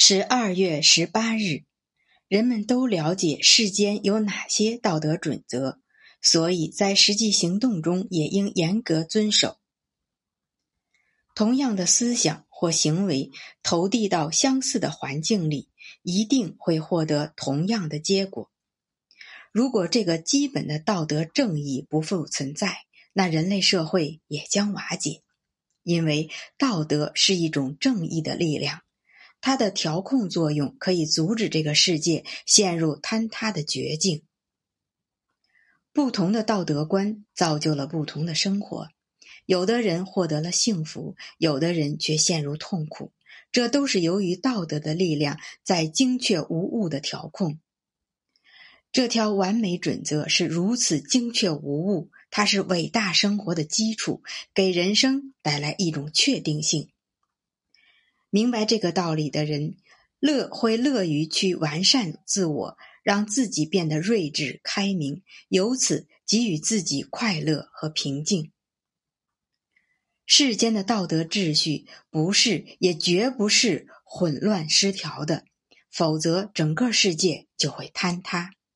十二月十八日，人们都了解世间有哪些道德准则，所以在实际行动中也应严格遵守。同样的思想或行为投递到相似的环境里，一定会获得同样的结果。如果这个基本的道德正义不复存在，那人类社会也将瓦解，因为道德是一种正义的力量。它的调控作用可以阻止这个世界陷入坍塌的绝境。不同的道德观造就了不同的生活，有的人获得了幸福，有的人却陷入痛苦。这都是由于道德的力量在精确无误的调控。这条完美准则是如此精确无误，它是伟大生活的基础，给人生带来一种确定性。明白这个道理的人，乐会乐于去完善自我，让自己变得睿智开明，由此给予自己快乐和平静。世间的道德秩序不是，也绝不是混乱失调的，否则整个世界就会坍塌。